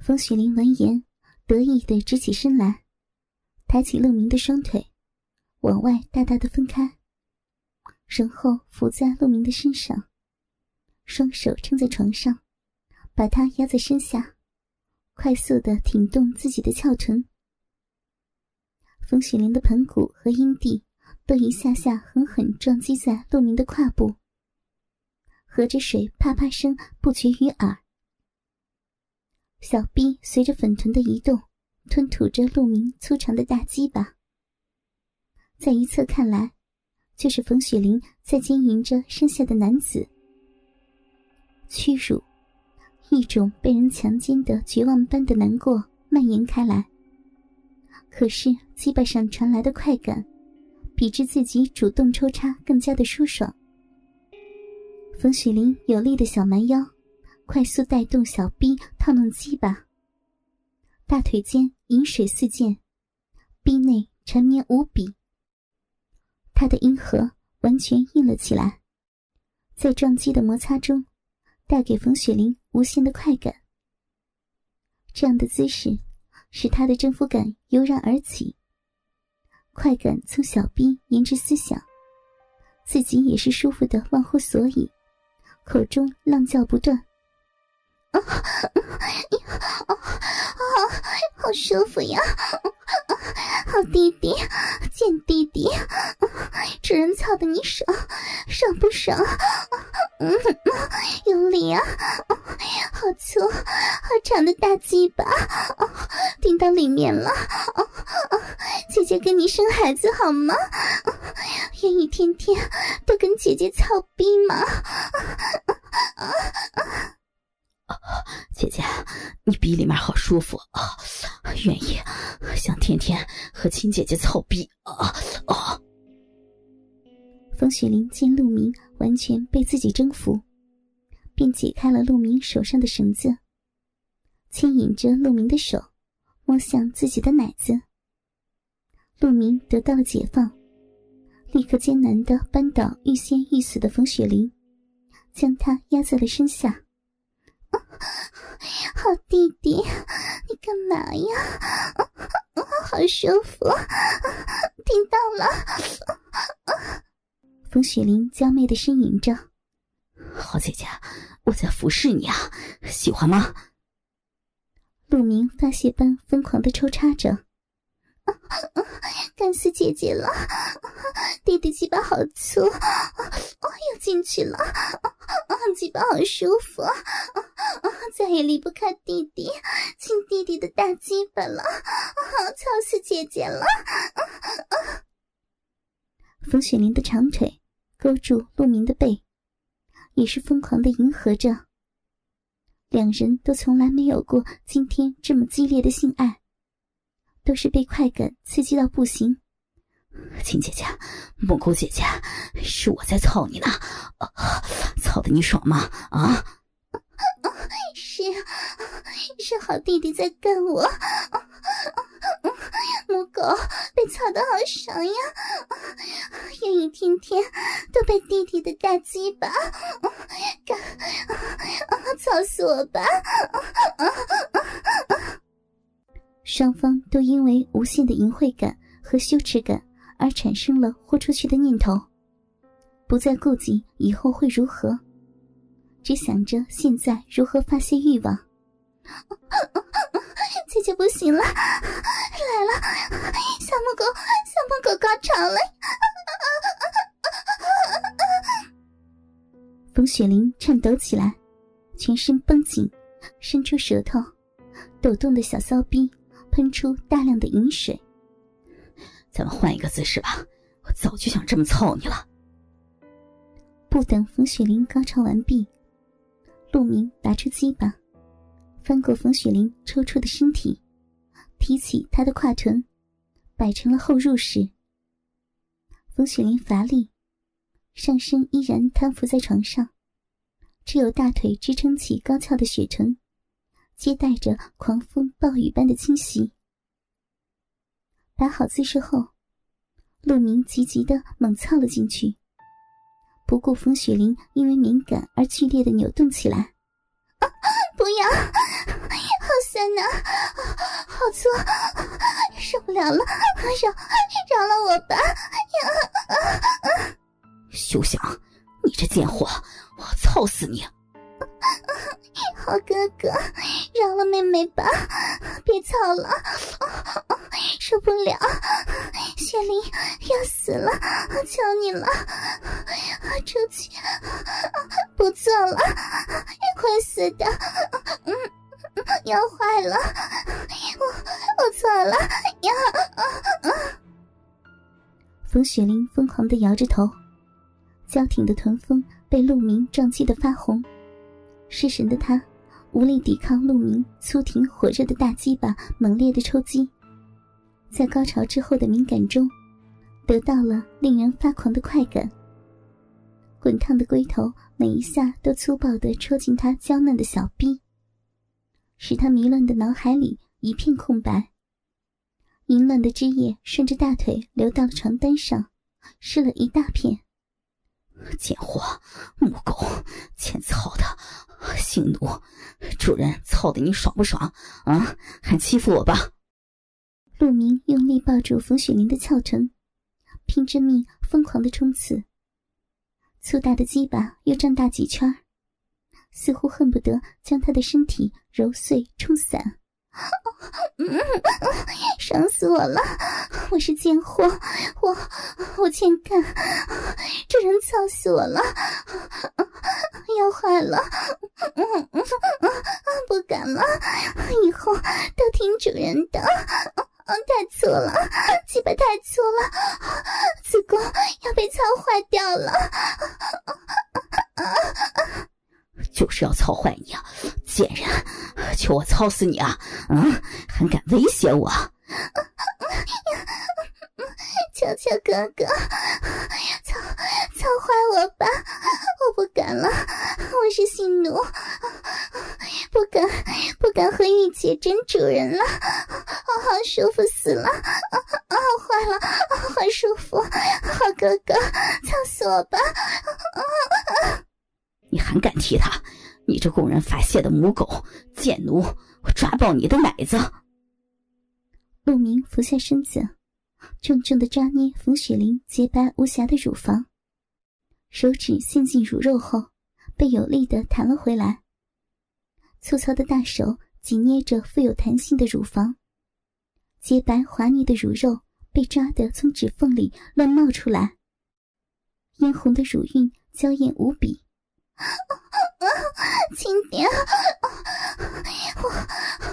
风雪玲闻言，得意的直起身来，抬起陆明的双腿，往外大大的分开，然后伏在陆明的身上，双手撑在床上，把他压在身下，快速的挺动自己的翘臀。风雪玲的盆骨和阴蒂都一下下狠狠撞击在陆明的胯部，合着水啪啪声不绝于耳。小臂随着粉臀的移动，吞吐着陆明粗长的大鸡巴。在一侧看来，就是冯雪玲在经营着剩下的男子。屈辱，一种被人强奸的绝望般的难过蔓延开来。可是鸡巴上传来的快感，比之自己主动抽插更加的舒爽。冯雪玲有力的小蛮腰。快速带动小臂套弄鸡巴，大腿间饮水四溅，臂内缠绵无比。他的阴核完全硬了起来，在撞击的摩擦中，带给冯雪玲无限的快感。这样的姿势使他的征服感油然而起，快感从小臂延至思想，自己也是舒服的忘乎所以，口中浪叫不断。啊，啊啊！好舒服呀！好弟弟，贱弟弟，主人操的你爽，爽不爽？嗯，有理啊！好粗、好长的大鸡巴，顶到里面了！姐姐跟你生孩子好吗？愿意天天都跟姐姐操逼吗？姐姐，你逼里面好舒服啊，愿意，想天天和亲姐姐操逼啊啊！风雪玲见陆明完全被自己征服，便解开了陆明手上的绳子，牵引着陆明的手，摸向自己的奶子。陆明得到了解放，立刻艰难的扳倒欲仙欲死的冯雪玲，将她压在了身下。好弟弟，你干嘛呀？好舒服，听到了。风雪玲娇媚的呻吟着：“好姐姐，我在服侍你啊，喜欢吗？”陆明发泄般疯狂的抽插着。干死姐姐了！弟弟鸡巴好粗，又进去了。啊鸡巴好舒服啊，再也离不开弟弟亲弟弟的大鸡巴了，啊操死姐姐了！冯雪玲的长腿勾住陆明的背，也是疯狂的迎合着。两人都从来没有过今天这么激烈的性爱。都是被快感刺激到不行，亲姐姐、蘑菇姐姐，是我在操你呢，操的你爽吗？啊？是，是好弟弟在干我，母狗被操的好爽呀，愿意天天都被弟弟的大鸡巴干，操死我吧！双方都因为无限的淫秽感和羞耻感而产生了豁出去的念头，不再顾及以后会如何，只想着现在如何发泄欲望。姐姐不行了，来了，小母狗，小母狗高潮了！冯雪玲颤抖起来，全身绷紧，伸出舌头，抖动的小骚逼。喷出大量的饮水。咱们换一个姿势吧，我早就想这么操你了。不等冯雪玲高潮完毕，陆明拔出鸡巴，翻过冯雪玲抽搐的身体，提起她的胯臀，摆成了后入式。冯雪玲乏力，上身依然瘫伏在床上，只有大腿支撑起高翘的雪臀。接待着狂风暴雨般的侵袭。摆好姿势后，陆明急急的猛操了进去，不顾风雪玲因为敏感而剧烈的扭动起来。不要，好酸呐，好粗，受不了了，饶饶了我吧！呀，休想！你这贱货，我操死你！好哥哥，饶了妹妹吧，别操了，受不了，雪玲要死了，求你了，出去，不做了，会死的，嗯，要坏了，我我错了，呀！冯雪玲疯狂的摇着头，娇挺的臀峰被陆明撞击的发红。失神的他，无力抵抗陆明粗挺火热的大鸡巴猛烈的抽击，在高潮之后的敏感中，得到了令人发狂的快感。滚烫的龟头每一下都粗暴地戳进他娇嫩的小臂，使他迷乱的脑海里一片空白。淫乱的汁液顺着大腿流到了床单上，湿了一大片。贱货，母狗，欠操的！性奴，主人操的你爽不爽啊？还欺负我吧！陆明用力抱住冯雪玲的翘臀，拼着命疯狂的冲刺。粗大的鸡巴又胀大几圈，似乎恨不得将他的身体揉碎冲散。伤死我了！我是贱货，我我欠干，这人操死我了，要坏了！不敢了，以后都听主人的。太粗了，鸡巴太粗了，子宫要被操坏掉了。就是要操坏你啊，贱人！求我操死你啊！嗯，还敢威胁我？求求哥哥，操操坏我吧！我不敢了，我是性奴，不敢不敢和玉姐争主人了，好舒服死了！啊啊，坏了，好舒服，好哥哥，操死我吧！啊你还敢踢他？你这供人发泄的母狗贱奴！我抓爆你的奶子！陆明俯下身子，重重的抓捏冯雪玲洁白无瑕的乳房，手指陷进乳肉后，被有力的弹了回来。粗糙的大手紧捏着富有弹性的乳房，洁白滑腻的乳肉被抓得从指缝里乱冒出来，嫣红的乳晕娇艳无比。轻点，我我我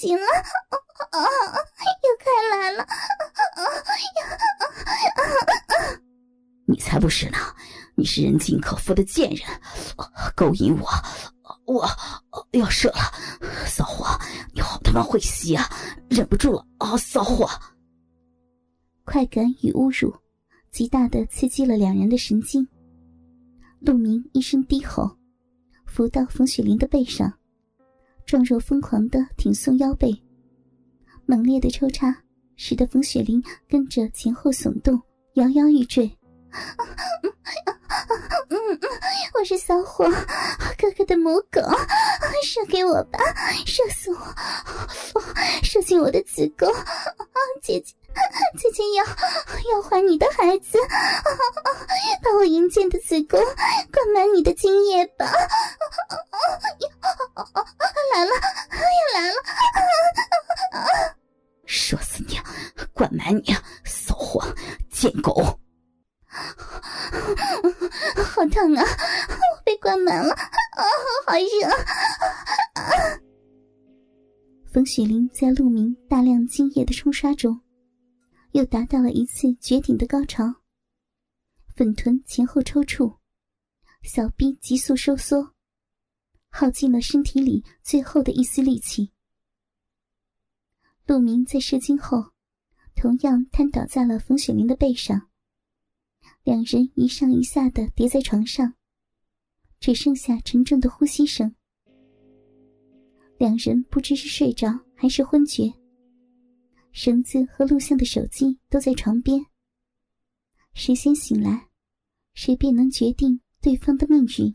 行了，又开来了，你才不是呢！你是人尽可夫的贱人，勾引我，我要射了！骚货，你好他妈会吸啊！忍不住了啊！骚货，快感与侮辱极大的刺激了两人的神经。陆明一声低吼，伏到冯雪玲的背上，状若疯狂的挺送腰背，猛烈的抽插使得冯雪玲跟着前后耸动，摇摇欲坠。我是骚货，哥哥的母狗，射给我吧，射死我，射进我的子宫，姐姐，姐姐要要怀你的孩子，把我淫贱的子宫灌满你的精液吧，来了，也来了，说死你，灌满你，骚货，贱狗！好疼啊！我被灌满了，啊，好热！冯雪玲在陆明大量精液的冲刷中，又达到了一次绝顶的高潮。粉臀前后抽搐，小臂急速收缩，耗尽了身体里最后的一丝力气。陆明在射精后，同样瘫倒在了冯雪玲的背上。两人一上一下的叠在床上，只剩下沉重的呼吸声。两人不知是睡着还是昏厥。绳子和录像的手机都在床边。谁先醒来，谁便能决定对方的命运。